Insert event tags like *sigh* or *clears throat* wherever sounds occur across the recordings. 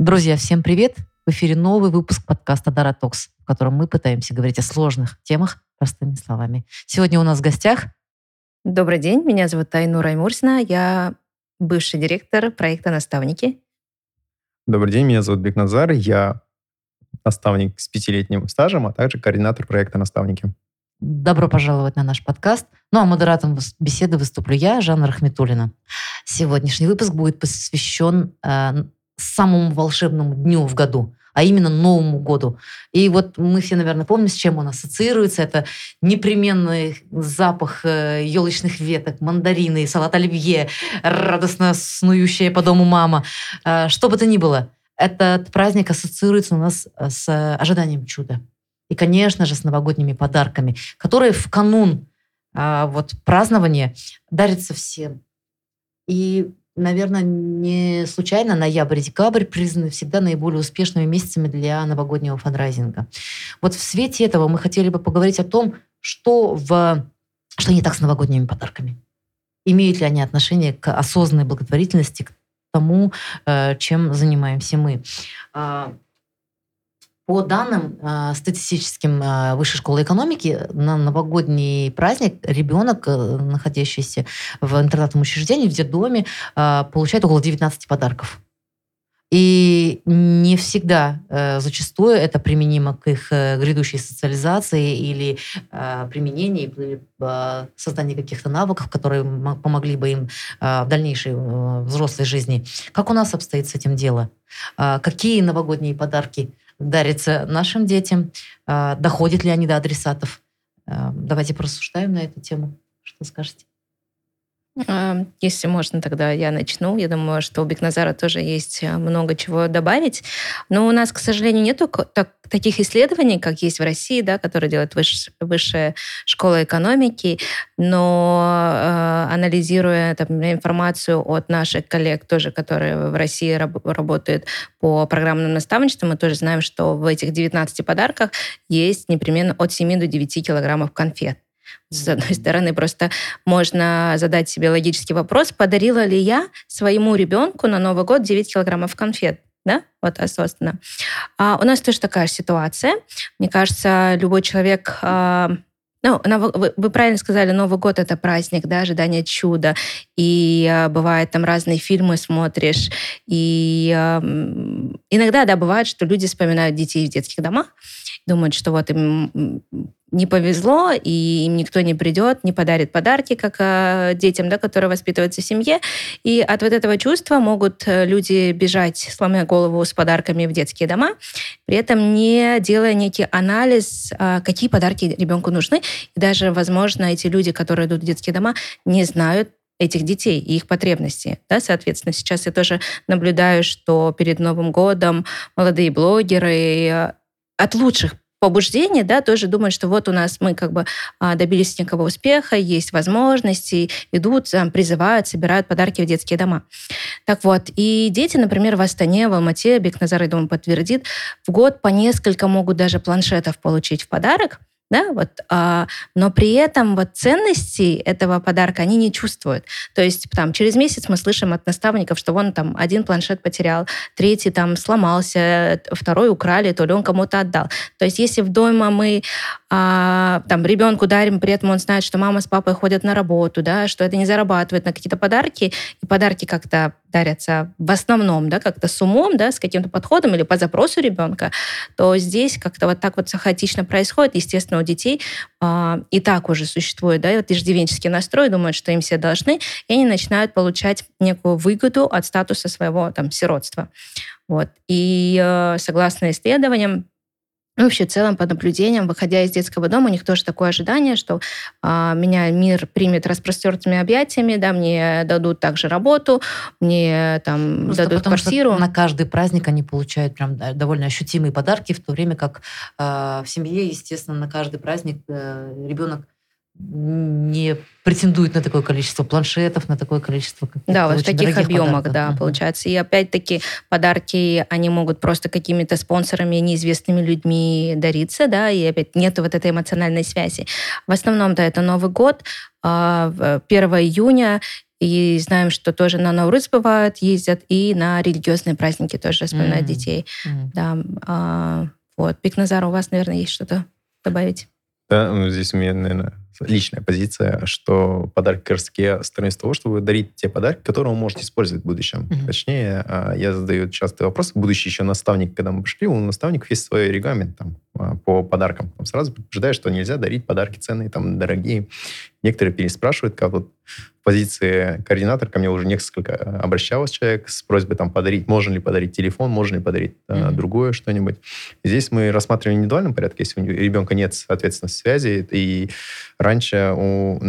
Друзья, всем привет! В эфире новый выпуск подкаста «Дара Токс», в котором мы пытаемся говорить о сложных темах простыми словами. Сегодня у нас в гостях... Добрый день, меня зовут Тайну Раймурсина, я бывший директор проекта «Наставники». Добрый день, меня зовут Бекназар, я наставник с пятилетним стажем, а также координатор проекта «Наставники». Добро пожаловать на наш подкаст. Ну а модератором беседы выступлю я, Жанна Рахметулина. Сегодняшний выпуск будет посвящен э, самому волшебному дню в году, а именно Новому году. И вот мы все, наверное, помним, с чем он ассоциируется. Это непременный запах елочных веток, мандарины, салат оливье, радостно снующая по дому мама. Э, что бы то ни было, этот праздник ассоциируется у нас с ожиданием чуда. И, конечно же, с новогодними подарками, которые в канун вот, празднования дарятся всем. И наверное, не случайно ноябрь и декабрь признаны всегда наиболее успешными месяцами для новогоднего фандрайзинга. Вот в свете этого мы хотели бы поговорить о том, что, в, что не так с новогодними подарками. Имеют ли они отношение к осознанной благотворительности, к тому, э, чем занимаемся мы. По данным э, статистическим э, Высшей школы экономики, на новогодний праздник ребенок, э, находящийся в интернатном учреждении, в детдоме, э, получает около 19 подарков. И не всегда, э, зачастую это применимо к их э, грядущей социализации или э, применению, или э, созданию каких-то навыков, которые помогли бы им э, в дальнейшей э, взрослой жизни. Как у нас обстоит с этим дело? Э, какие новогодние подарки дарится нашим детям, а, доходят ли они до адресатов. А, давайте порассуждаем на эту тему. Что скажете? Если можно, тогда я начну. Я думаю, что у Бекназара тоже есть э, много чего добавить. Но у нас, к сожалению, нет так, таких исследований, как есть в России, да, которые делает выш, высшая школа экономики. Но э, анализируя там, информацию от наших коллег, тоже, которые в России раб, работают по программному наставничеству, мы тоже знаем, что в этих 19 подарках есть непременно от 7 до 9 килограммов конфет. С одной стороны, просто можно задать себе логический вопрос, подарила ли я своему ребенку на Новый год 9 килограммов конфет? Да, вот осознанно. А у нас тоже такая ситуация. Мне кажется, любой человек а, ну, вы правильно сказали, Новый год это праздник, да, ожидание чуда. И э, бывает там разные фильмы смотришь. И э, иногда, да, бывает, что люди вспоминают детей в детских домах, думают, что вот им не повезло, и им никто не придет, не подарит подарки, как э, детям, да, которые воспитываются в семье. И от вот этого чувства могут э, люди бежать, сломя голову с подарками в детские дома, при этом не делая некий анализ, э, какие подарки ребенку нужны. И даже, возможно, эти люди, которые идут в детские дома, не знают, этих детей и их потребностей. Да, соответственно, сейчас я тоже наблюдаю, что перед Новым годом молодые блогеры от лучших побуждение, да, тоже думают, что вот у нас мы как бы а, добились некого успеха, есть возможности, идут, призывают, собирают подарки в детские дома. Так вот, и дети, например, в Астане, в Алмате, Бекназар, я думаю, подтвердит, в год по несколько могут даже планшетов получить в подарок, да, вот, а, но при этом вот ценности этого подарка они не чувствуют. То есть там через месяц мы слышим от наставников, что вон там один планшет потерял, третий там сломался, второй украли, то ли он кому-то отдал. То есть если в дома мы а, там ребенку дарим, при этом он знает, что мама с папой ходят на работу, да, что это не зарабатывает на какие-то подарки, и подарки как-то дарятся в основном, да, как-то с умом, да, с каким-то подходом или по запросу ребенка, то здесь как-то вот так вот хаотично происходит. Естественно, у детей а, и так уже существует, да, вот иждивенческий настрой, думают, что им все должны, и они начинают получать некую выгоду от статуса своего там сиротства. Вот. И э, согласно исследованиям, ну, вообще, в целом, по наблюдениям, выходя из детского дома, у них тоже такое ожидание, что а, меня мир примет распростертыми объятиями, да, мне дадут также работу, мне там Просто дадут потому квартиру. На каждый праздник они получают прям довольно ощутимые подарки, в то время как э, в семье, естественно, на каждый праздник э, ребенок не претендует на такое количество планшетов, на такое количество Да, вот в таких объемах, подарков. да, uh-huh. получается. И опять-таки подарки, они могут просто какими-то спонсорами, неизвестными людьми дариться, да, и опять нет вот этой эмоциональной связи. В основном, да, это Новый год, 1 а, июня, И знаем, что тоже на Наурыз бывают, ездят, и на религиозные праздники тоже вспоминают Мгм. детей. Мгм. Да, а, вот. Бекназар, у вас, наверное, есть что-то добавить? Да, ну, здесь у меня, наверное, личная позиция, что подарок как раз я стороюсь того, чтобы дарить те подарки, которые вы можете использовать в будущем. Мгм. Точнее, а, я задаю часто вопрос, будущий еще наставник, когда мы пришли, у наставников есть свой регламент там, по подаркам. Там сразу предупреждаю, что нельзя дарить подарки ценные, там, дорогие. Некоторые переспрашивают, как вот в позиции координатора ко мне уже несколько а, обращался человек с просьбой там подарить, можно ли подарить телефон, можно ли подарить а, Мгм. другое что-нибудь. Здесь мы рассматриваем в индивидуальном порядке, если у ребенка нет, соответственно, связи. И раньше, у,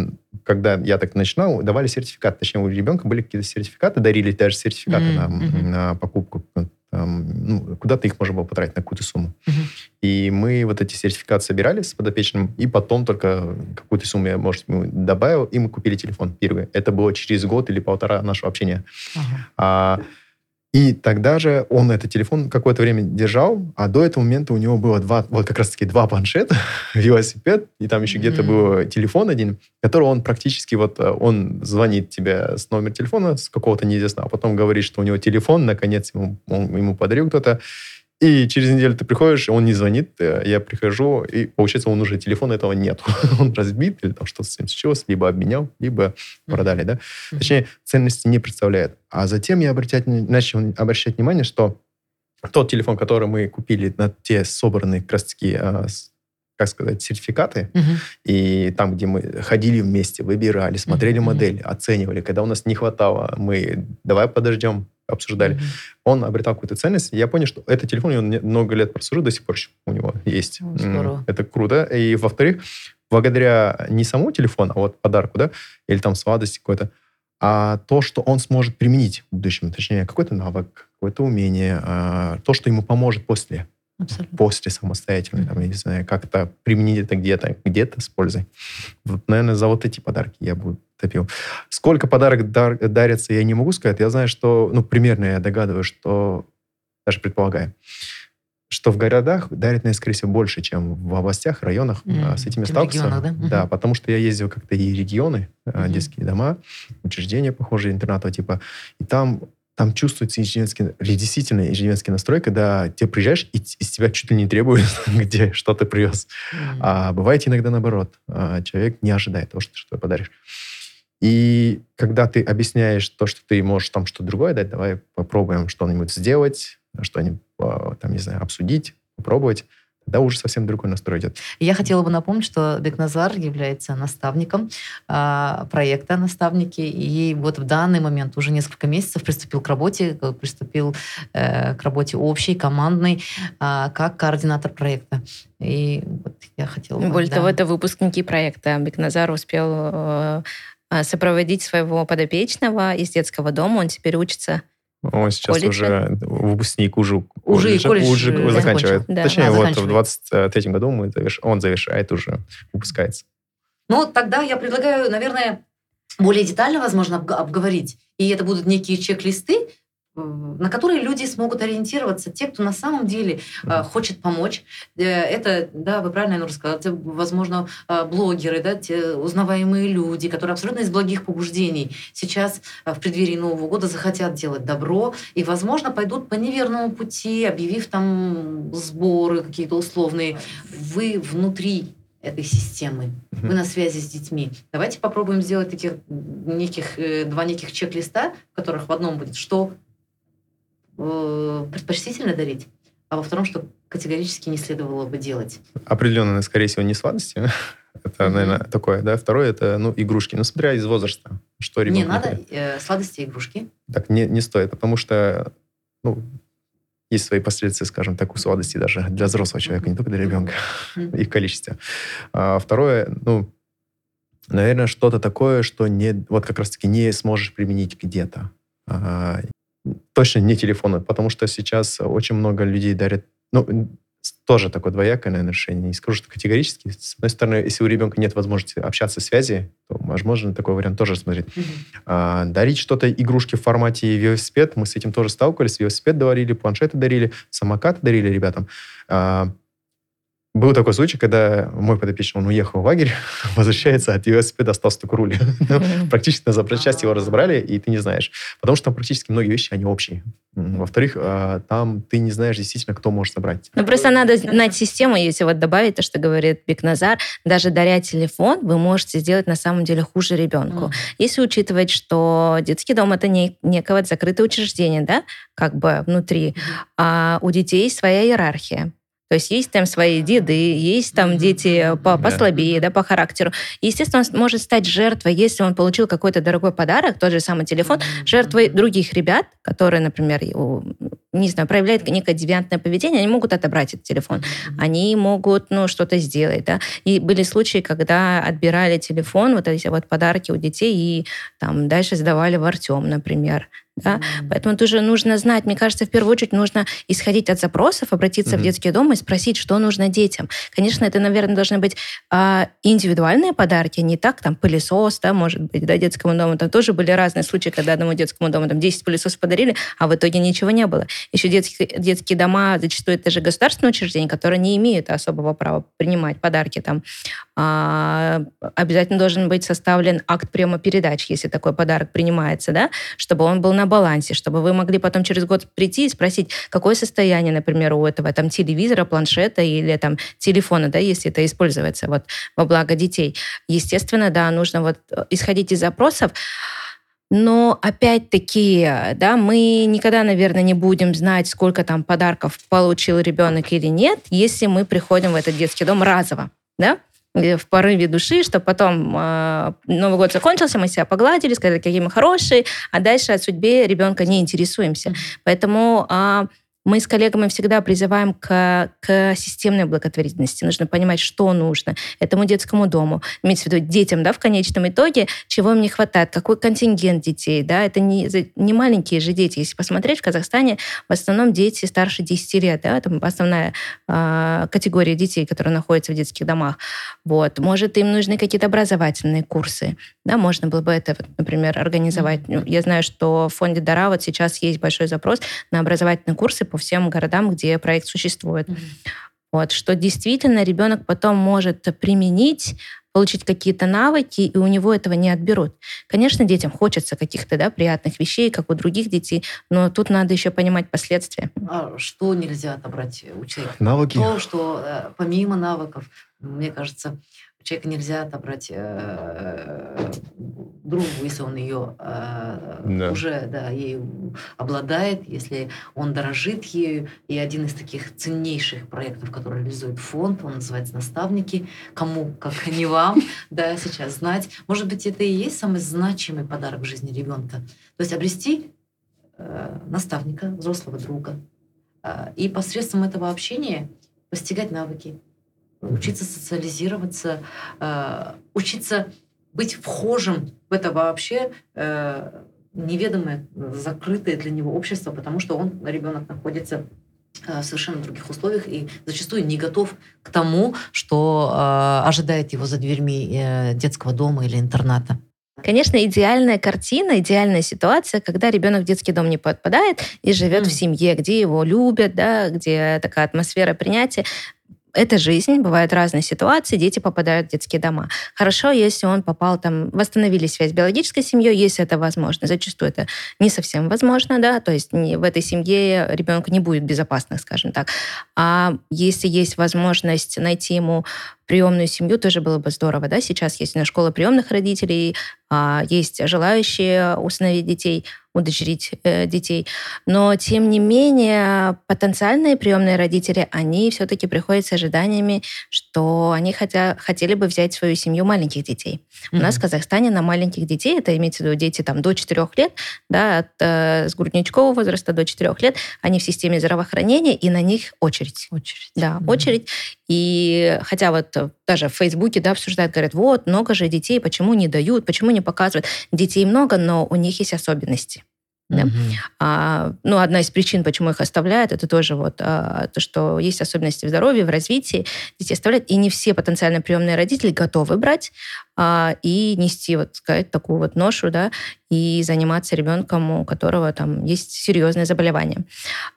когда я так начинал, давали сертификат. Точнее, у ребенка были какие-то сертификаты, дарили даже сертификаты Мгм, на, на покупку. Там, ну, куда-то их можно было потратить на какую-то сумму. Мгм. И мы вот эти сертификаты собирали с подопечным, и потом только какую-то сумму я, может, ему добавил, и мы купили телефон первый. Это было через год или полтора нашего общения. Ага. А, и тогда же он этот телефон какое-то время держал, а до этого момента у него было два, вот как раз-таки два планшета, *laughs* велосипед, и там еще где-то был телефон один, который он практически вот, э, он звонит тебе с номера телефона, с какого-то неизвестного, а потом говорит, что у него телефон, наконец ему, он, ему подарил кто-то, и через неделю ты приходишь, он не звонит, э, я прихожу, и получается, он уже телефона этого нет. *laughs* он разбит, или там что-то с ним случилось, либо обменял, либо продали, да? Точнее, ценности не представляет. А затем я обратять, начал обращать внимание, что тот телефон, который мы купили на те собранные как раз-таки, а, как сказать, сертификаты, Мгм. и там, где мы ходили вместе, выбирали, смотрели Мгм, мгм. модель, оценивали, когда у нас не хватало, мы давай подождем, обсуждали. Мгм. Он обретал какую-то ценность, и я понял, что этот телефон, он много лет прослужил, до сих пор у него есть. М, здорово. Это круто. И, во-вторых, благодаря не самому телефону, а вот подарку, да, или там сладости какой-то, а то, что он сможет применить в будущем, точнее, какой-то навык, какое-то умение, а, то, что ему поможет после, Абсолютно. после самостоятельно, там, я не знаю, как-то применить это где-то, где-то с пользой. Вот, наверное, за вот эти подарки я бы топил. Сколько подарок дар- дарится, я не могу сказать. Я знаю, что, ну, примерно я догадываюсь, что, даже предполагаю, что в городах дарят, наверное, скорее всего, больше, чем в областях, районах. А, С этими регионах, да? Да, потому что я ездил как-то и регионы, Мгм. детские дома, учреждения, похожие, интернатного типа. И там, там чувствуется иждивенский, действительно иждивенский настрой, когда ты приезжаешь, и из тебя чуть ли не требуют, *laughs* где что ты привез. М. А бывает иногда наоборот. А, Человек не ожидает того, что ты что-то подаришь. И когда ты объясняешь то, что ты можешь там что-то другое дать, давай попробуем что-нибудь сделать, что-нибудь, а, там, не знаю, обсудить, попробовать, тогда уже совсем другой настрой идет. Я хотела бы напомнить, что Бекназар является наставником а, проекта «Наставники», и вот в данный момент уже несколько месяцев приступил к работе, э, приступил э, к работе общей, командной, а, как координатор проекта. И вот я хотела бы... Более да. того, это выпускники проекта. Бекназар успел э, э, сопроводить своего подопечного из детского дома. Он теперь учится. Он сейчас Колледже? уже выпускник уже, Уже колледжа, колледж, уже заканчивает. Да. Точнее, А, вот в 23 году мы заверш- он завершает уже, выпускается. Ну, тогда я предлагаю, наверное, более детально, возможно, обг- обговорить. И это будут некие чек-листы, на которые люди смогут ориентироваться, те, кто на самом деле э, хочет помочь. Э, Это, да, вы правильно Айнур сказали, возможно, э, блогеры, да, те узнаваемые люди, которые абсолютно из благих побуждений сейчас э, в преддверии Нового года захотят делать добро и, возможно, пойдут по неверному пути, объявив там сборы какие-то условные. Вы внутри этой системы. Мгм. Вы на связи с детьми. Давайте попробуем сделать таких неких, э, два неких чек-листа, в которых в одном будет, что предпочтительно дарить, а во втором, что категорически не следовало бы делать. Определенно, скорее всего, не сладости. *laughs* Это, наверное, такое, да. Второе, это, ну, игрушки. Ну, смотря из возраста, что ребенок не надо э, сладости и игрушки. Так не, не стоит, потому что, ну, есть свои последствия, скажем так, у сладостей даже для взрослого человека, не только для ребенка, *laughs* их количестве. А второе, ну, наверное, что-то такое, что не, вот как раз-таки не сможешь применить где-то. А, точно не телефоны, потому что сейчас очень много людей дарят, ну, тоже такое двоякое, наверное, решение. Не скажу, что категорически. С одной стороны, если у ребенка нет возможности общаться, связи, то, возможно, такой вариант тоже рассмотреть. Мгм. А, дарить что-то, игрушки в формате велосипед, мы с этим тоже сталкивались. Велосипед дарили, планшеты дарили, самокаты дарили ребятам. А, был такой случай, когда мой подопечный, он уехал в лагерь, *laughs* возвращается, от велосипеда остался только руль. *laughs* Ну, практически на запчасти его разобрали, и ты не знаешь. Потому что там практически многие вещи, они общие. Во-вторых, а, там ты не знаешь действительно, кто может забрать. Ну, просто надо знать систему, если вот добавить то, что говорит Бекназар, даже даря телефон, вы можете сделать на самом деле хуже ребенку. Mm. Если учитывать, что детский дом это не некое закрытое учреждение, да, как бы внутри, а у детей своя иерархия. То есть есть там свои деды, есть там дети по послабее, да, по характеру. Естественно, он может стать жертвой, если он получил какой-то дорогой подарок, тот же самый телефон, жертвой других ребят, которые, например, не знаю, проявляют некое девиантное поведение, они могут отобрать этот телефон. Они могут, ну, что-то сделать, да. И были случаи, когда отбирали телефон, вот эти вот подарки у детей, и там дальше сдавали в Артем, например. Да? Mm-hmm. Поэтому тоже нужно знать, мне кажется, в первую очередь нужно исходить от запросов, обратиться mm-hmm. в детский дом и спросить, что нужно детям. Конечно, это, наверное, должны быть а, индивидуальные подарки, не так, там, пылесос, да, может быть, да, детскому дому. Там тоже были разные случаи, когда одному детскому дому там 10 пылесосов подарили, а в итоге ничего не было. Еще детские, детские дома, зачастую это же государственные учреждения, которые не имеют особого права принимать подарки там. А, обязательно должен быть составлен акт приема передач, если такой подарок принимается, да, чтобы он был на балансе, чтобы вы могли потом через год прийти и спросить, какое состояние, например, у этого там телевизора, планшета или там телефона, да, если это используется вот во благо детей. Естественно, да, нужно вот э, исходить из запросов, но опять-таки, да, мы никогда, наверное, не будем знать, сколько там подарков получил ребенок или нет, если мы приходим в этот детский дом разово, да? В порыве души, что потом э, Новый год закончился, мы себя погладили, сказали, какие мы хорошие, а дальше о судьбе ребенка не интересуемся. Поэтому э, мы с коллегами всегда призываем к, к системной благотворительности. Нужно понимать, что нужно этому детскому дому. Имеется в виду детям, да, в конечном итоге, чего им не хватает, какой контингент детей, да, это не, не маленькие же дети. Если посмотреть, в Казахстане в основном дети старше 10 лет, да, это основная э, категория детей, которые находятся в детских домах. Вот. Может, им нужны какие-то образовательные курсы, да, можно было бы это, например, организовать. Я знаю, что в фонде Дара вот сейчас есть большой запрос на образовательные курсы по всем городам, где проект существует. Mm-hmm. Вот, что действительно ребенок потом может применить, получить какие-то навыки, и у него этого не отберут. Конечно, детям хочется каких-то да, приятных вещей, как у других детей, но тут надо еще понимать последствия. А что нельзя отобрать у человека? Навыки. То, что э, помимо навыков, мне кажется, человека нельзя отобрать э, другу, если он ее э, да. уже да, ею обладает, если он дорожит ею. И один из таких ценнейших проектов, который реализует фонд, он называется «Наставники». Кому, как *laughs* не вам, да, сейчас знать. Может быть, это и есть самый значимый подарок в жизни ребенка. То есть обрести э, наставника, взрослого друга, э, и посредством этого общения постигать навыки, учиться социализироваться, э, учиться быть вхожим в это вообще э, неведомое, закрытое для него общество, потому что он, ребенок, находится э, в совершенно других условиях и зачастую не готов к тому, что ожидает его за дверьми детского дома или интерната. Конечно, идеальная картина, идеальная ситуация, когда ребенок в детский дом не подпадает и живет mm. в семье, где его любят, да, где такая атмосфера принятия это жизнь, бывают разные ситуации, дети попадают в детские дома. Хорошо, если он попал там, восстановили связь с биологической семьей, если это возможно. Зачастую это не совсем возможно, да, то есть в этой семье ребенку не будет безопасно, скажем так. А если есть возможность найти ему приемную семью тоже было бы здорово, да, сейчас есть на школа приемных родителей, а, есть желающие усыновить детей, удочерить э, детей, но тем не менее потенциальные приемные родители, они все-таки приходят с ожиданиями, что они хотя, хотели бы взять в свою семью маленьких детей. Mm-hmm. У нас в Казахстане на маленьких детей, это имеется в виду дети там до 4 лет, да, от, э, с грудничкового возраста до 4 лет, они в системе здравоохранения, и на них очередь. Очередь. Да, mm-hmm. очередь. И хотя вот даже в Фейсбуке да, обсуждают, говорят, вот, много же детей, почему не дают, почему не показывают. Детей много, но у них есть особенности. Да? Mm-hmm. А, ну, одна из причин, почему их оставляют, это тоже вот а, то, что есть особенности в здоровье, в развитии, детей оставляют, и не все потенциально приемные родители готовы брать, а, и нести, вот сказать, такую вот ношу, да, и заниматься ребенком, у которого там есть серьезное заболевание.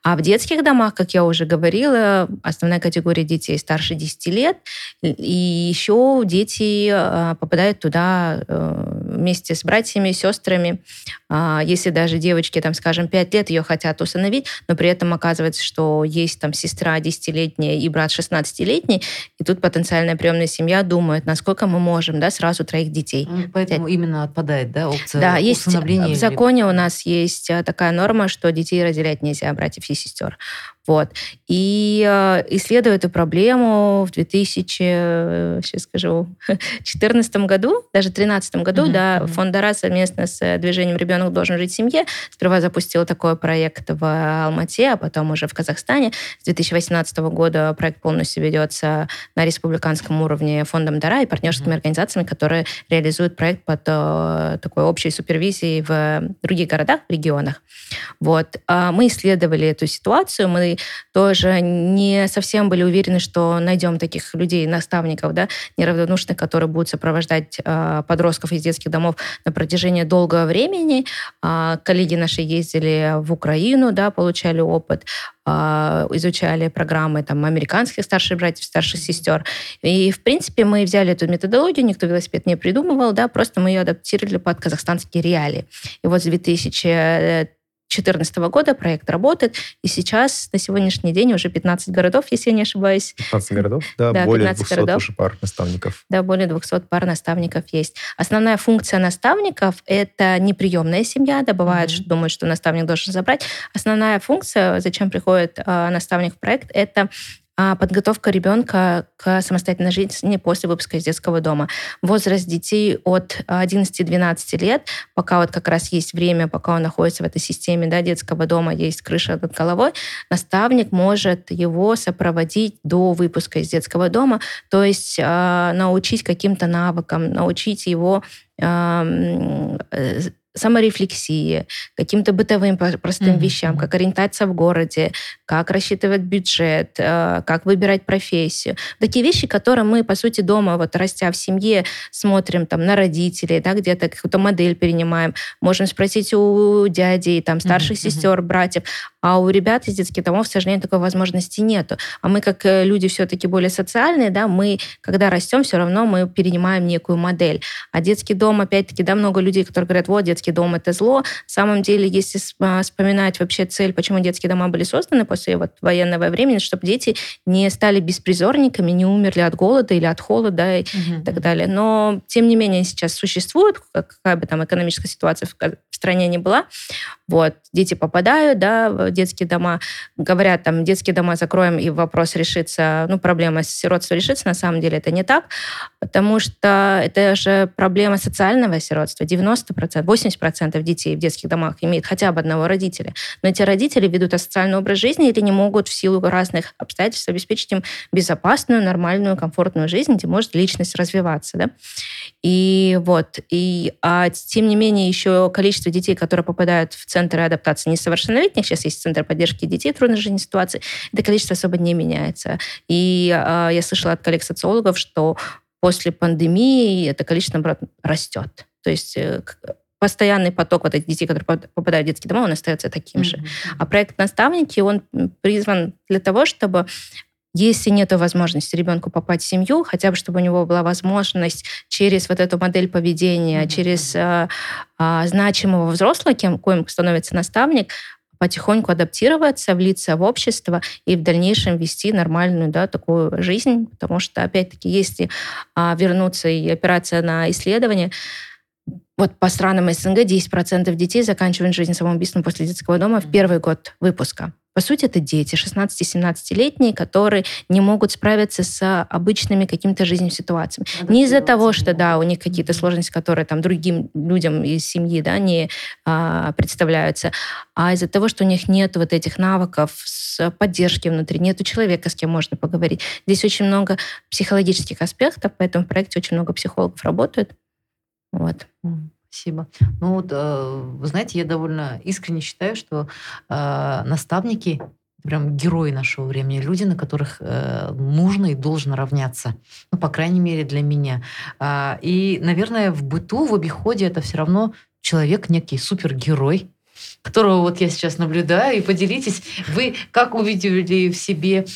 А в детских домах, как я уже говорила, основная категория детей старше 10 лет, и еще дети а, попадают туда э, вместе с братьями, сестрами. А, если даже девочке, там, скажем, 5 лет, ее хотят усыновить, но при этом оказывается, что есть там сестра 10-летняя и брат 16-летний, и тут потенциальная приемная семья думает, насколько мы можем, да, сразу троих детей. Ну, поэтому взять. именно отпадает, да, опция Да, есть в законе у нас есть а, такая норма, что детей разделять нельзя, братьев и сестер. Вот. И э, исследуя эту проблему в 2000, сейчас скажу, *laughs* 2014 году, даже в 2013 году, mm-hmm. да, фонд Дара совместно с движением «Ребенок должен жить в семье» сперва запустил такой проект в Алмате, а потом уже в Казахстане. С 2018 года проект полностью ведется на республиканском уровне фондом Дара и партнерскими mm-hmm. организациями, которые реализуют проект под э, такой общей супервизией в других городах, регионах. Вот. А мы исследовали эту ситуацию, мы тоже не совсем были уверены, что найдем таких людей, наставников, да, неравнодушных, которые будут сопровождать э, подростков из детских домов на протяжении долгого времени. Э, коллеги наши ездили в Украину, да, получали опыт, э, изучали программы там, американских старших братьев, старших сестер. И, в принципе, мы взяли эту методологию, никто велосипед не придумывал, да, просто мы ее адаптировали под казахстанские реалии. И вот с 2000 2014 года проект работает, и сейчас на сегодняшний день уже 15 городов, если я не ошибаюсь. 15 городов? Да, да более 200 городов. уже пар наставников. Да, более 200 пар наставников есть. Основная функция наставников — это неприемная семья, да, бывает, mm-hmm. что думают, что наставник должен забрать. Основная функция, зачем приходит э, наставник в проект, это подготовка ребенка к самостоятельной жизни после выпуска из детского дома. Возраст детей от 11-12 лет, пока вот как раз есть время, пока он находится в этой системе да, детского дома, есть крыша над головой, наставник может его сопроводить до выпуска из детского дома, то есть э, научить каким-то навыкам, научить его э, саморефлексии, каким-то бытовым простым mm-hmm. вещам, как ориентация в городе, как рассчитывать бюджет, э, как выбирать профессию. Такие вещи, которые мы, по сути, дома, вот растя в семье, смотрим там на родителей, да, где-то какую-то модель перенимаем, можем спросить у дядей, там, старших mm-hmm. сестер, братьев, а у ребят из детских домов, к сожалению, такой возможности нету. А мы, как э, люди все-таки более социальные, да, мы, когда растем, все равно мы перенимаем некую модель. А детский дом, опять-таки, да, много людей, которые говорят, вот, детский дом — это зло. На самом деле, если а, вспоминать вообще цель, почему детские дома были созданы после вот военного времени, чтобы дети не стали беспризорниками, не умерли от голода или от холода и угу. так далее. Но, тем не менее, сейчас существуют, какая бы там экономическая ситуация в стране не была, вот, дети попадают, да, в детские дома, говорят, там, детские дома закроем, и вопрос решится, ну, проблема с сиротством решится, на самом деле это не так, потому что это же проблема социального сиротства. 90%, 80% детей в детских домах имеют хотя бы одного родителя, но эти родители ведут асоциальный образ жизни или не могут в силу разных обстоятельств обеспечить им безопасную, нормальную, комфортную жизнь, где может личность развиваться, да. И вот, и, а тем не менее еще количество детей, которые попадают в центры адаптации несовершеннолетних, сейчас есть центр поддержки детей в трудной жизненной ситуации, это количество особо не меняется. И э, я слышала от коллег-социологов, что после пандемии это количество, наоборот, растет. То есть э, постоянный поток вот этих детей, которые попадают в детские дома, он остается таким mm-hmm. же. А проект «Наставники», он призван для того, чтобы если нет возможности ребенку попасть в семью, хотя бы чтобы у него была возможность через вот эту модель поведения, mm-hmm. через э, э, значимого взрослого, кем коим становится наставник, потихоньку адаптироваться, влиться в общество и в дальнейшем вести нормальную да, такую жизнь, потому что, опять-таки, если а, вернуться и опираться на исследования, вот по странам СНГ 10% детей заканчивают жизнь самоубийством после детского дома в первый год выпуска. По сути, это дети 16-17-летние, которые не могут справиться с обычными какими-то жизненными ситуациями. Надо не из-за того, что да, у них какие-то сложности, которые там другим людям из семьи да, не а, представляются, а из-за того, что у них нет вот этих навыков с поддержки внутри, нету человека, с кем можно поговорить. Здесь очень много психологических аспектов, поэтому в проекте очень много психологов работают. Вот. Спасибо. Ну вот, э, вы знаете, я довольно искренне считаю, что э, наставники прям герои нашего времени, люди, на которых э, нужно и должно равняться. Ну, по крайней мере, для меня. А, и, наверное, в быту, в обиходе это все равно человек некий супергерой, которого вот я сейчас наблюдаю, и поделитесь, вы как увидели в себе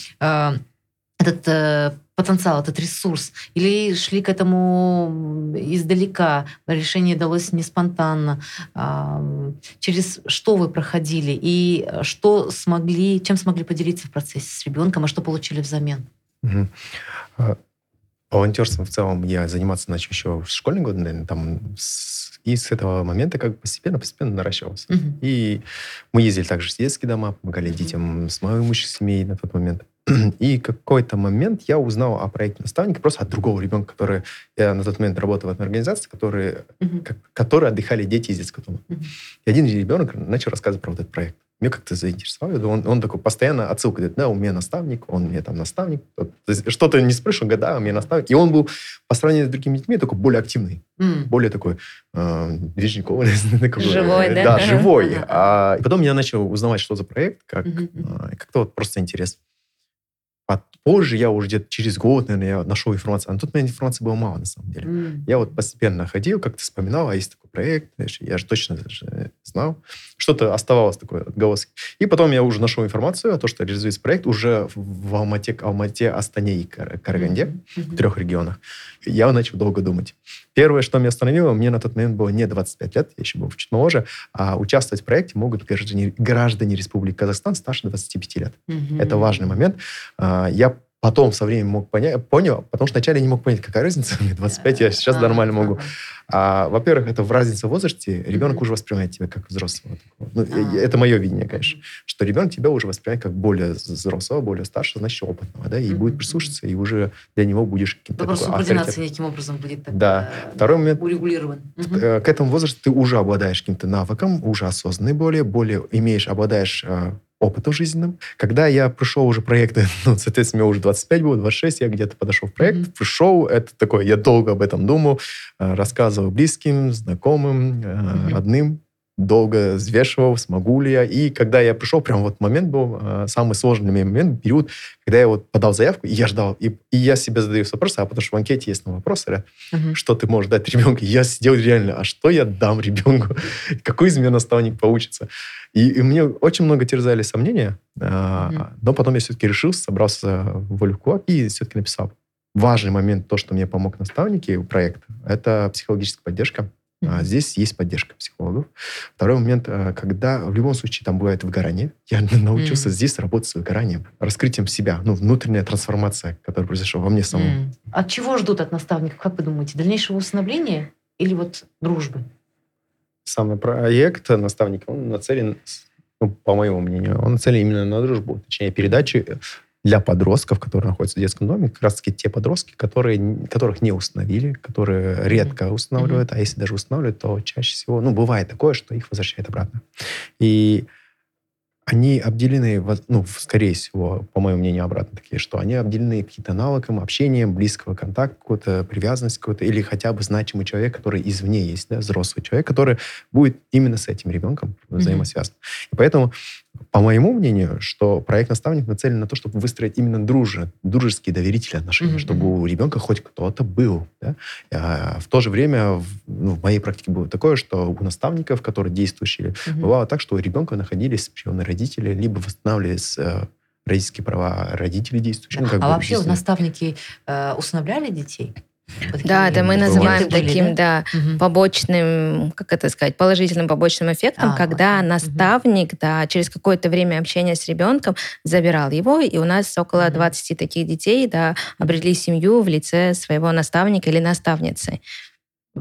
этот потенциал, этот ресурс? Или шли к этому издалека? Решение далось не спонтанно? А, через что вы проходили? И что смогли, чем смогли поделиться в процессе с ребенком, а что получили взамен? Угу. Волонтерством в целом я заниматься начал еще в школьные годы, наверное, там с, и с этого момента как бы постепенно-постепенно наращивался. Uh-huh. И мы ездили также в детские дома, помогали детям с малоимущих семей на тот момент. *clears throat* И какой-то момент я узнал о проекте наставника просто от другого ребенка, который... Я на тот момент работал в одной организации, которые, uh-huh. как, которые отдыхали дети из детского дома. Uh-huh. И один ребенок начал рассказывать про вот этот проект. Меня как-то заинтересовало. Он, он такой постоянно отсылка говорит, да, у меня наставник, он мне там наставник. Что-то не спрашиваю, он говорит, да, у меня наставник. И он был по сравнению с другими детьми такой более активный, mm. более такой э, движниковый. *laughs* Живой, да? Да, живой. А, потом я начал узнавать, что за проект, как, mm-hmm. как-то вот просто интерес. Позже я уже где-то через год, наверное, я нашел информацию. А на тот момент информации было мало, на самом деле. Mm. Я вот постепенно ходил, как-то вспоминал, а есть такой проект, знаешь, я же точно даже знал. Что-то оставалось такое отголоски. И потом я уже нашел информацию о том, что реализуется проект уже в Алмате, Алмате Астане и Караганде, mm-hmm. в трех регионах. Я начал долго думать. Первое, что меня остановило, мне на тот момент было не 25 лет, я еще был чуть моложе, а участвовать в проекте могут граждане, граждане Республики Казахстан старше 25 лет. Mm-hmm. Это важный момент. А, я потом со временем мог понять, понял, потому что вначале я не мог понять, какая разница, мне 25, я сейчас нормально могу. А, во-первых, это в разнице в возрасте, ребенок уже воспринимает тебя как взрослого. Ну, а. Это мое видение, конечно, что ребенок тебя уже воспринимает как более взрослого, более старшего, значит, опытного, да, и будет прислушаться, и уже для него будешь каким-то Вопрос субординации неким образом будет так, да. Второй момент, урегулирован. Э, к этому возрасту ты уже обладаешь каким-то навыком, уже осознанный более, более имеешь, обладаешь опытом жизненным. Когда я пришел уже проекты, *laughs* ну, соответственно, мне уже 25 было, 26, я где-то подошел в проект, mm-hmm. пришел, это такое, я долго об этом думал, э, рассказывал близким, знакомым, mm-hmm. родным, долго взвешивал, смогу ли я. И когда я пришел, прям вот момент был, э, самый сложный момент, период, когда я вот подал заявку, и я ждал. И, и я себе задаю вопрос, а потому что в анкете есть на вопросы, uh-huh. что ты можешь дать ребенку. И я сидел реально, а что я дам ребенку? *laughs* Какой из меня наставник получится? И, и мне очень много терзали сомнения, uh-huh. но потом я все-таки решил, собрался в волю и все-таки написал. Важный момент, то, что мне помог наставники проект, это психологическая поддержка. Mm-hmm. Здесь есть поддержка психологов. Второй момент, э, когда в любом случае там бывает выгорание, я *laughs* научился mm-hmm. здесь работать с выгоранием, раскрытием себя, ну, внутренняя трансформация, которая произошла во мне самом. Mm-hmm. От чего ждут от наставников, как вы думаете, дальнейшего установления или вот дружбы? Самый проект наставника, он нацелен, ну, по моему мнению, он нацелен именно на дружбу, точнее, передачу для подростков, которые находятся в детском доме, как раз-таки те подростки, которые, которых не установили, которые редко устанавливают, mm-hmm. а если даже устанавливают, то чаще всего, ну, бывает такое, что их возвращают обратно. И они обделены, ну, скорее всего, по моему мнению, обратно такие, что они обделены каким-то навыком, общением, близкого контакта, какой-то привязанность какой-то, или хотя бы значимый человек, который извне есть, да, взрослый человек, который будет именно с этим ребенком взаимосвязан. Mm-hmm. И поэтому по моему мнению, что проект «Наставник» нацелен на то, чтобы выстроить именно дружи, дружеские доверительные отношения, mm-hmm. чтобы у ребенка хоть кто-то был. Да? А в то же время в, ну, в моей практике было такое, что у наставников, которые действующие, mm-hmm. бывало так, что у ребенка находились приемные родители, либо восстанавливались э, родительские права родителей действующих. Ну, а вообще наставники э, усыновляли детей? Да, это мы называем были, таким, да, да угу. побочным, как это сказать, положительным побочным эффектом, а, когда вот. наставник, угу. да, через какое-то время общения с ребенком забирал его, и у нас около угу. 20 таких детей, да, обрели семью в лице своего наставника или наставницы.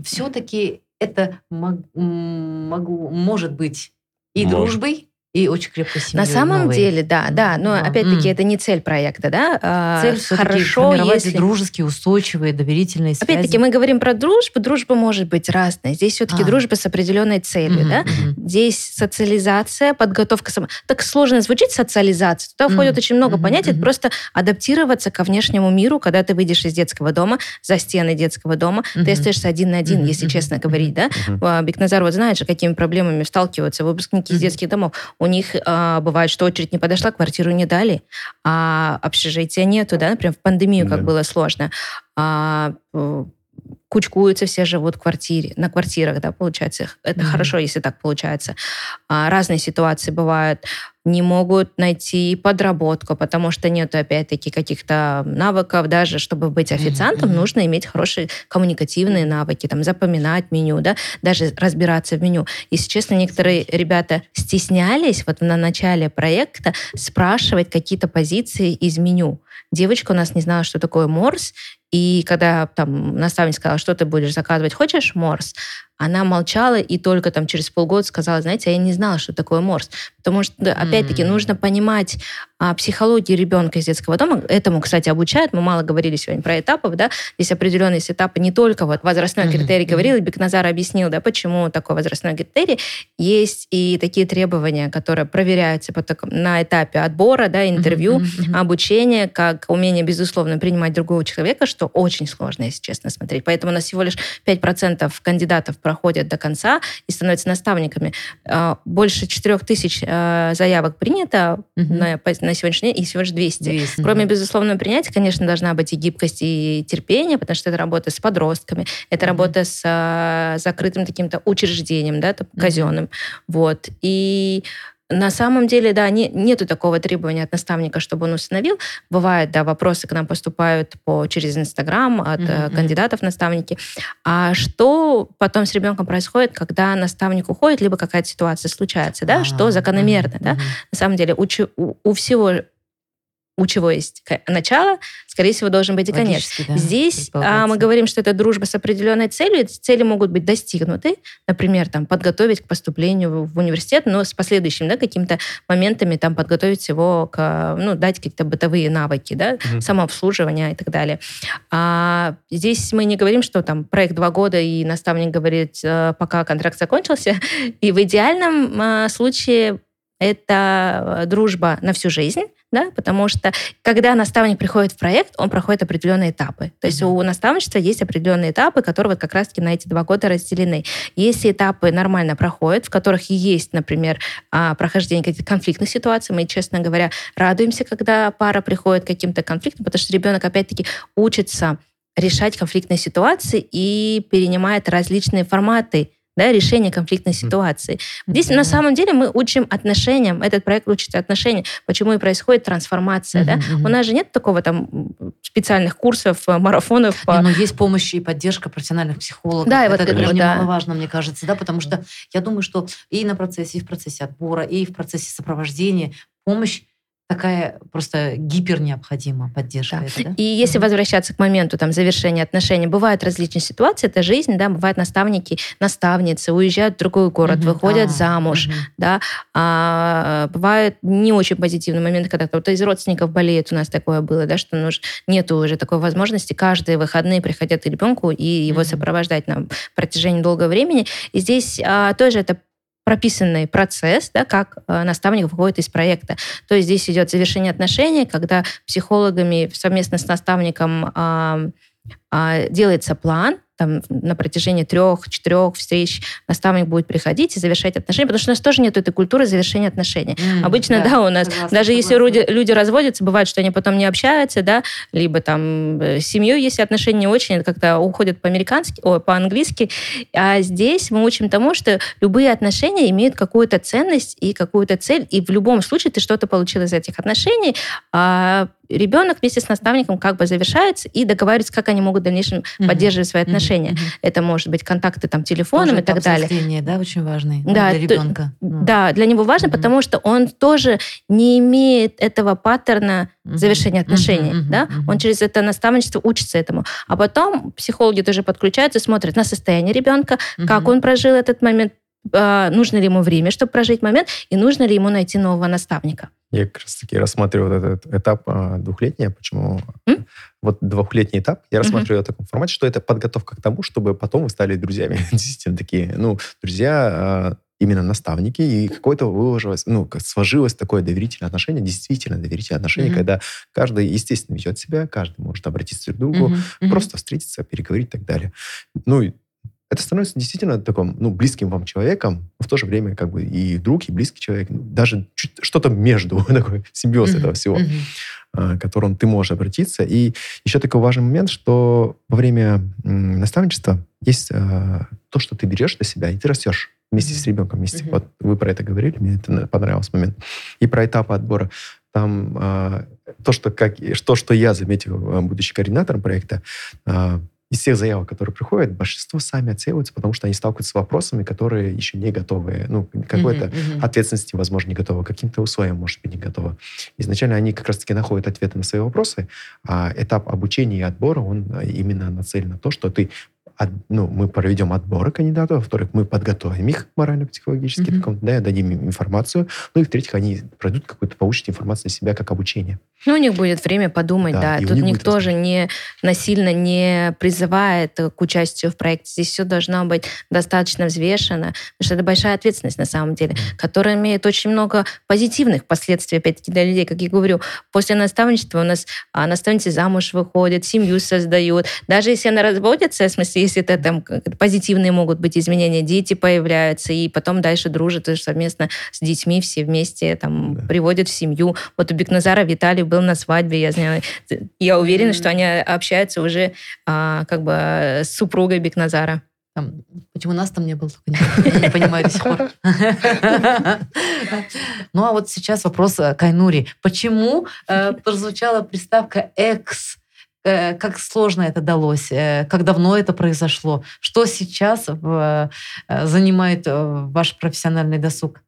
Все-таки это мог, могло, может быть и может. дружбой, и очень крепко семьей. На самом новой. деле, да, да. Но mm опять-таки mm. это не цель проекта, да. А, цель хорошо, если дружеские, устойчивые, доверительные связи. Опять-таки мы говорим про дружбу. Дружба может быть разной. Здесь все-таки а. дружба с определенной целью, mm-hmm, да. Mm-hmm. Здесь социализация, подготовка сама. Так сложно звучит социализация. Туда mm-hmm. входит очень много mm-hmm. понятий. Это просто адаптироваться ко внешнему миру, когда ты выйдешь из детского дома, за стены детского дома, mm-hmm. ты остаешься один на один, mm-hmm. если честно говорить, да. Mm-hmm. Бекназар вот знает же, какими проблемами сталкиваются выпускники mm-hmm. из детских домов. У у них а, бывает, что очередь не подошла, квартиру не дали, а общежития нету, да, например, в пандемию, как Да. было сложно. А, э, кучкуются, все живут в квартире, на квартирах, да, получается. Это Мгм. хорошо, если так получается. А, разные ситуации бывают. Не могут найти подработку, потому что нет, опять-таки, каких-то навыков. Даже чтобы быть официантом, мгм. нужно иметь хорошие коммуникативные навыки, там, запоминать меню, да, даже разбираться в меню. Если честно, некоторые ребята стеснялись вот на начале проекта спрашивать какие-то позиции из меню. Девочка у нас не знала, что такое морс, и когда там наставник сказал, что ты будешь заказывать, хочешь морс? Она молчала и только там через полгода сказала, знаете, я не знала, что такое морс. Потому что, опять-таки, М. нужно понимать а, психологию ребенка из детского дома. Этому, кстати, обучают. Мы мало говорили сегодня про этапы, да. Здесь определенные этапы не только вот возрастной Мгм, критерий говорил, и Бекназар объяснил, да, почему такой возрастной критерий. Есть и такие требования, которые проверяются по такому- на этапе отбора, да, интервью, Мгм, мгм. обучение, как умение, безусловно, принимать другого человека, что очень сложно, если честно, смотреть. Поэтому у нас всего лишь 5% кандидатов проходят до конца и становятся наставниками. А, Больше 4 тысяч э, заявок принято Мгм. на, на сегодняшний день, и всего лишь 200. 200. Кроме безусловного принятия, конечно, должна быть и гибкость, и терпение, потому что это работа с подростками, это Мгм. работа с а, закрытым каким-то учреждением, да, казенным. Вот. И на самом деле, да, не, нету такого требования от наставника, чтобы он установил. Бывает, да, вопросы к нам поступают по, через Инстаграм от Мгм, э, мгм. кандидатов в наставники. А что потом с ребенком происходит, когда наставник уходит, либо какая-то ситуация случается, да, А, что закономерно, мгм, да? На самом деле у, у- у всего, у чего есть начало, скорее всего, должен быть и конец. Да, Здесь а, мы говорим, что это дружба с определенной целью. Эти цели могут быть достигнуты, например, там, подготовить к поступлению в университет, но с последующими да, какими-то моментами там, подготовить его, к, ну, дать какие-то бытовые навыки, да, Мгм. самообслуживания и так далее. А здесь мы не говорим, что там проект два года, и наставник говорит, э, пока контракт закончился. *laughs* И в идеальном э, случае это э, дружба на всю жизнь, да, потому что когда наставник приходит в проект, он проходит определенные этапы. То есть Мгм. у наставничества есть определенные этапы, которые вот как раз-таки на эти два года разделены. Если этапы нормально проходят, в которых есть, например, а, прохождение каких-то конфликтных ситуаций, мы, честно говоря, радуемся, когда пара приходит к каким-то конфликтам, потому что ребенок, опять-таки, учится решать конфликтные ситуации и перенимает различные форматы да, решения конфликтной ситуации. Здесь на самом деле мы учим отношениям, этот проект учит отношениям, почему и происходит трансформация. да. У нас же нет такого там специальных курсов, э, марафонов по Не, ну, есть помощь и поддержка профессиональных психологов. Да, и это, вот это это, прям да. немаловажно, мне кажется, да, потому что я думаю, что и на процессе, и в процессе отбора, и в процессе сопровождения помощь такая просто гипер необходима поддержка. Да. эта, да? И если Мгм. возвращаться к моменту там, завершения отношений, бывают различные ситуации, это жизнь, да, бывают наставники, наставницы, уезжают в другой город, Мгм. выходят А, замуж, мгм. да, а, бывают не очень позитивные моменты, когда кто-то из родственников болеет, у нас такое было, да, что нуж, нету уже такой возможности каждые выходные приходят к ребенку и его Мгм. сопровождать на протяжении долгого времени. И здесь а, тоже это прописанный процесс, да, как э, наставник выходит из проекта. То есть здесь идет завершение отношений, когда психологами совместно с наставником а, делается план, там на протяжении трех-четырех встреч наставник будет приходить и завершать отношения, потому что у нас тоже нет этой культуры завершения отношений. М, Обычно, да, у нас, согласна, даже если согласна. люди, люди разводятся, бывает, что они потом не общаются, да, либо там э, с семьей, если отношения не очень, это как-то уходят по-американски, ой, по-английски. А здесь мы учим тому, что любые отношения имеют какую-то ценность и какую-то цель, и в любом случае ты что-то получил из этих отношений, а ребенок вместе с наставником как бы завершается и договаривается, как они могут в дальнейшем Мгм. поддерживать свои отношения. мгм. Это может быть контакты там телефоном Тоже и так далее. взросления, да, очень важный ну, Да, для то- ребенка. Да, для него важно, Мгм. потому что он тоже не имеет этого паттерна завершения отношений, мгм, да? Он через это наставничество учится этому. А потом психологи тоже подключаются, смотрят на состояние ребенка, как Мгм. он прожил этот момент, а, нужно ли ему время, чтобы прожить момент, и нужно ли ему найти нового наставника. Я как раз таки рассматриваю вот этот этап а, двухлетний. Почему? М? Вот двухлетний этап я рассматриваю в таком формате, что это подготовка к тому, чтобы потом вы стали друзьями. *laughs* Действительно такие, ну, друзья, а, именно наставники, и какое-то выложилось, ну, сложилось такое доверительное отношение, действительно доверительное отношение, Мгм. когда каждый, естественно, ведет себя, каждый может обратиться друг к другу, мгм. просто встретиться, переговорить и так далее. Ну, это становится действительно таким, ну, близким вам человеком, в то же время как бы и друг, и близкий человек, даже что-то между, *laughs* такой симбиоз mm-hmm. этого всего, mm-hmm. к которому ты можешь обратиться. И еще такой важный момент, что во время наставничества есть а, то, что ты берешь на себя, и ты растешь вместе mm-hmm. с ребенком вместе. Mm-hmm. Вот вы про это говорили, мне это понравился момент. И про этапы отбора. Там а, то, что, как, то, что я заметил, будучи координатором проекта, из всех заявок, которые приходят, большинство сами отсеиваются, потому что они сталкиваются с вопросами, которые еще не готовы. Ну, какой-то mm-hmm, mm-hmm. ответственности, возможно, не готовы, каким-то условиям, может быть, не готовы. Изначально они как раз-таки находят ответы на свои вопросы, а этап обучения и отбора, он именно нацелен на то, что ты от, ну, мы проведем отборы кандидатов, во-вторых, мы подготовим их морально-психологически, mm-hmm. да, дадим им информацию, ну и в-третьих, они пройдут какую-то, получат информацию себя как обучение. Ну, у них будет время подумать, да. да. Тут никто же не насильно не призывает к участию в проекте. Здесь все должно быть достаточно взвешено, потому что это большая ответственность на самом деле, которая имеет очень много позитивных последствий, опять-таки, для людей. Как я говорю, после наставничества у нас а, наставницы замуж выходят, семью создают. Даже если она разводится, в смысле, если это там позитивные могут быть изменения, дети появляются, и потом дальше дружат совместно с детьми, все вместе там да. приводят в семью. Вот у Бекназара Виталий был на свадьбе, я знаю. Я уверена, mm-hmm. что они общаются уже а, как бы с супругой Бекназара. Там, почему нас там не было, я не понимаю до сих пор. *laughs* Ну а вот сейчас вопрос э, к Айнури. Почему э, прозвучала приставка «экс» Э, как сложно это далось, э, как давно это произошло, что сейчас э, занимает ваш профессиональный досуг?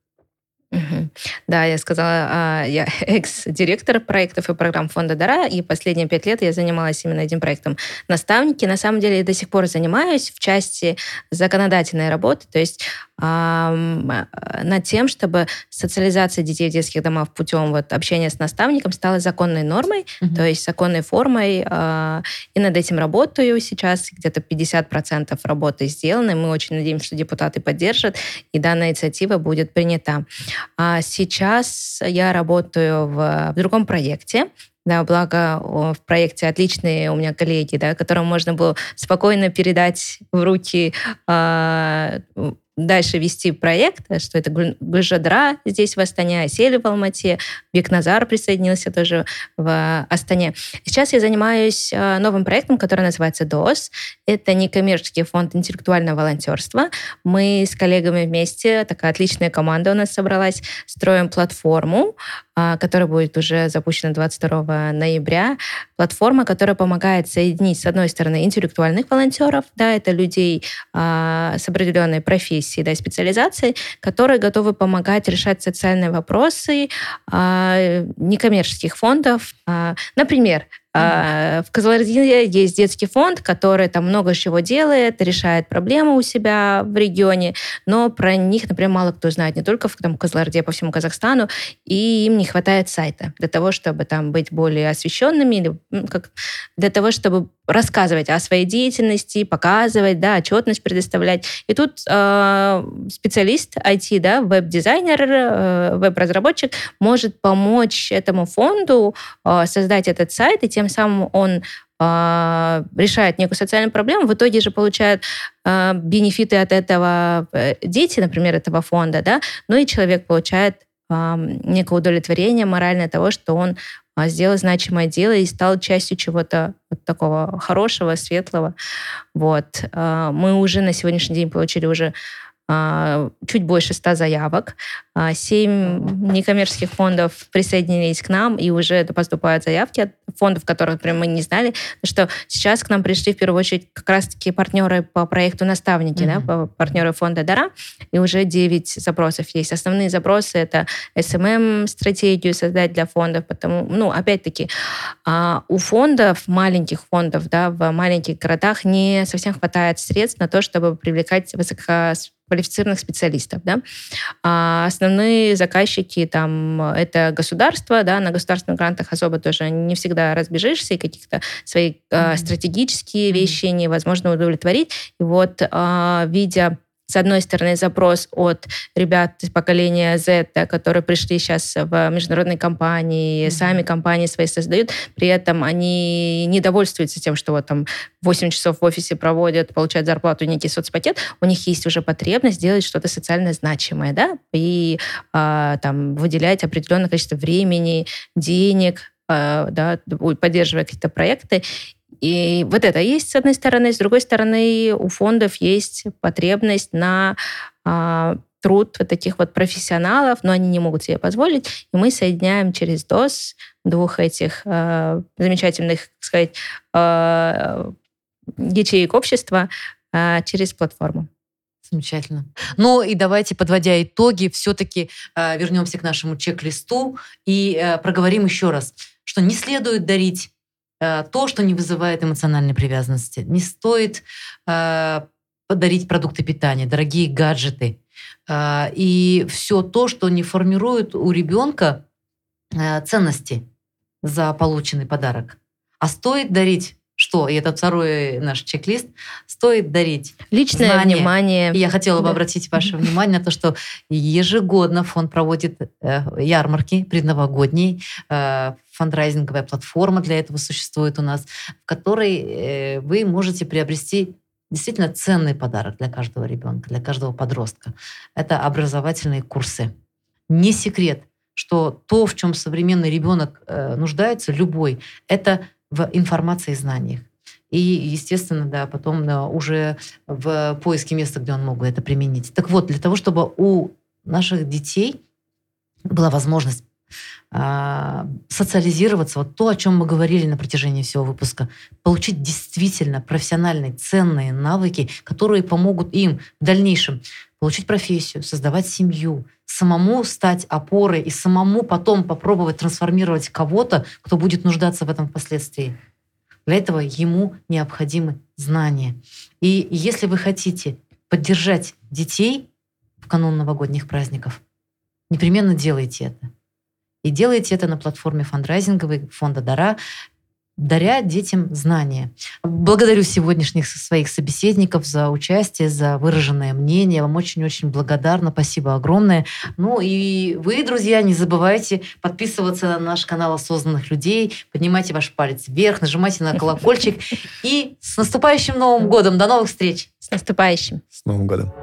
Да, я сказала, а, я *laughs* экс-директор проектов и программ фонда Дара, и последние пять лет я занималась именно этим проектом наставники. На самом деле я до сих пор занимаюсь в части законодательной работы, то есть над тем, чтобы социализация детей в детских домах путем вот общения с наставником стала законной нормой, угу. то есть законной формой. А, и над этим работаю сейчас. Где-то 50% работы сделаны. Мы очень надеемся, что депутаты поддержат, и данная инициатива будет принята. А сейчас я работаю в, в другом проекте, да, благо в проекте отличные у меня коллеги, да, которым можно было спокойно передать в руки э, дальше вести проект, что это Гульжадра здесь в Астане, Осели в Алмате, Бекназар присоединился тоже в Астане. Сейчас я занимаюсь э, новым проектом, который называется ДОС. Это некоммерческий фонд интеллектуального волонтерства. Мы с коллегами вместе, такая отличная команда у нас собралась, строим платформу, которая будет уже запущена 22 ноября. Платформа, которая помогает соединить, с одной стороны, интеллектуальных волонтеров, да, это людей а, с определенной профессией, да, специализацией, которые готовы помогать решать социальные вопросы а, некоммерческих фондов. Например, Mm-hmm. В Казаларзине есть детский фонд, который там много чего делает, решает проблемы у себя в регионе, но про них, например, мало кто знает, не только в там, Казаларде, а по всему Казахстану, и им не хватает сайта для того, чтобы там быть более освещенными, или как, для того, чтобы рассказывать о своей деятельности, показывать, да, отчетность предоставлять. И тут э, специалист IT, да, веб-дизайнер, э, веб-разработчик может помочь этому фонду э, создать этот сайт, и тем самым он э, решает некую социальную проблему, в итоге же получают э, бенефиты от этого э, дети, например, этого фонда, да, ну и человек получает э, некое удовлетворение моральное того, что он а, сделал значимое дело и стал частью чего-то вот такого хорошего, светлого. Вот. А, мы уже на сегодняшний день получили уже а, чуть больше 100 заявок. А, семь некоммерческих фондов присоединились к нам, и уже поступают заявки от фондов, которых прям мы не знали, что сейчас к нам пришли в первую очередь как раз-таки партнеры по проекту «Наставники», mm-hmm. да, партнеры фонда «Дара», и уже 9 запросов есть. Основные запросы — это SMM-стратегию создать для фондов, потому, ну, опять-таки, а, у фондов, маленьких фондов, да, в маленьких городах не совсем хватает средств на то, чтобы привлекать высоко квалифицированных специалистов. Да? А основные заказчики там это государство, да, на государственных грантах особо тоже не всегда разбежишься, и каких-то свои mm-hmm. стратегические вещи невозможно удовлетворить. И вот, а, видя с одной стороны, запрос от ребят из поколения Z, которые пришли сейчас в международные компании, mm-hmm. сами компании свои создают, при этом они не довольствуются тем, что вот там 8 часов в офисе проводят, получают зарплату, некий соцпакет, у них есть уже потребность сделать что-то социально значимое, да, и а, там выделять определенное количество времени, денег, а, да, поддерживая какие-то проекты. И вот это есть с одной стороны, с другой стороны у фондов есть потребность на а, труд вот таких вот профессионалов, но они не могут себе позволить, и мы соединяем через ДОС двух этих э, замечательных, так сказать, э, ячеек общества э, через платформу. Замечательно. Ну и давайте, подводя итоги, все-таки э, вернемся к нашему чек-листу и э, проговорим еще раз, что не следует дарить э, то, что не вызывает эмоциональной привязанности. Не стоит э, подарить продукты питания, дорогие гаджеты э, и все то, что не формирует у ребенка э, ценности за полученный подарок. А стоит дарить что, и это второй наш чек-лист, стоит дарить личное знания. внимание. я хотела бы да. обратить *laughs* ваше внимание на то, что ежегодно фонд проводит э, ярмарки предновогодние, э, фандрайзинговая платформа для этого существует у нас, в которой э, вы можете приобрести действительно ценный подарок для каждого ребенка, для каждого подростка. Это образовательные курсы. Не секрет, что то, в чем современный ребенок э, нуждается, любой, это в информации и знаниях. И, естественно, да, потом да, уже в поиске места, где он мог бы это применить. Так вот, для того, чтобы у наших детей была возможность социализироваться, вот то, о чем мы говорили на протяжении всего выпуска, получить действительно профессиональные, ценные навыки, которые помогут им в дальнейшем получить профессию, создавать семью, самому стать опорой и самому потом попробовать трансформировать кого-то, кто будет нуждаться в этом впоследствии. Для этого ему необходимы знания. И если вы хотите поддержать детей в канун новогодних праздников, непременно делайте это. И делайте это на платформе фандрайзинговой фонда Дара даря детям знания. Благодарю сегодняшних своих собеседников за участие, за выраженное мнение. Вам очень-очень благодарна. Спасибо огромное. Ну и вы, друзья, не забывайте подписываться на наш канал осознанных людей, поднимайте ваш палец вверх, нажимайте на колокольчик. И с наступающим Новым годом! До новых встреч! С наступающим! С Новым годом!